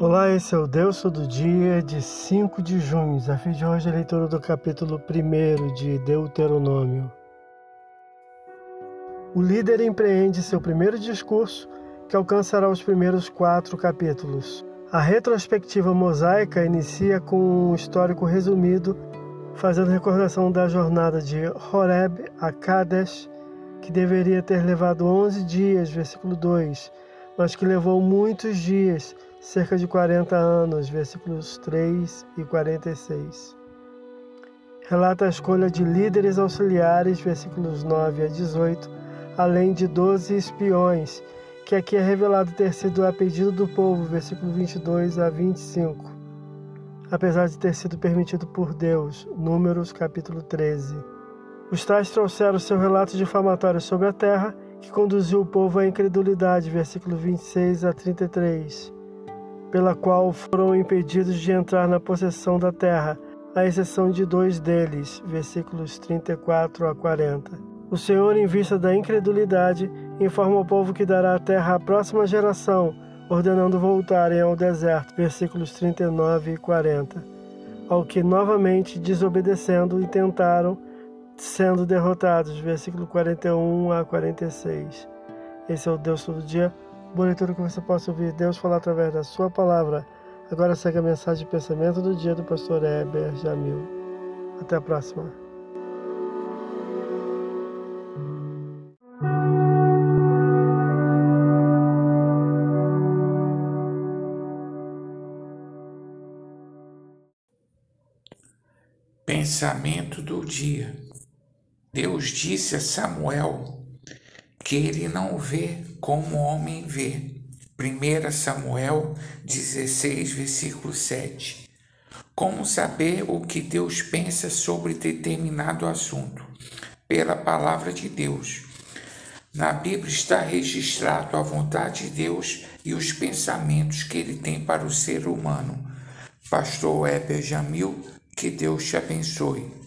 Olá, esse é o Deus Todo Dia de 5 de junho. Desafio de hoje a leitura do capítulo 1 de Deuteronômio. O líder empreende seu primeiro discurso, que alcançará os primeiros quatro capítulos. A retrospectiva mosaica inicia com um histórico resumido, fazendo recordação da jornada de Horeb a Kadesh, que deveria ter levado 11 dias, versículo 2, mas que levou muitos dias, cerca de 40 anos, versículos 3 e 46. Relata a escolha de líderes auxiliares, versículos 9 a 18, além de 12 espiões, que aqui é revelado ter sido a pedido do povo, versículo 22 a 25, apesar de ter sido permitido por Deus, Números capítulo 13. Os tais trouxeram seu relato difamatório sobre a terra, que conduziu o povo à incredulidade, versículo 26 a 33, pela qual foram impedidos de entrar na possessão da terra, à exceção de dois deles, versículos 34 a 40. O Senhor, em vista da incredulidade, informa ao povo que dará a terra à próxima geração, ordenando voltarem ao deserto. Versículos 39 e 40. Ao que novamente desobedecendo e tentaram, sendo derrotados. Versículo 41 a 46. Esse é o Deus todo dia. Boa leitura que você possa ouvir Deus falar através da sua palavra. Agora segue a mensagem de pensamento do dia do pastor Heber Jamil. Até a próxima. Pensamento do dia. Deus disse a Samuel que ele não vê como o homem vê. 1 Samuel 16, versículo 7. Como saber o que Deus pensa sobre determinado assunto? Pela palavra de Deus. Na Bíblia está registrado a vontade de Deus e os pensamentos que ele tem para o ser humano. Pastor Weber Jamil que Deus te abençoe.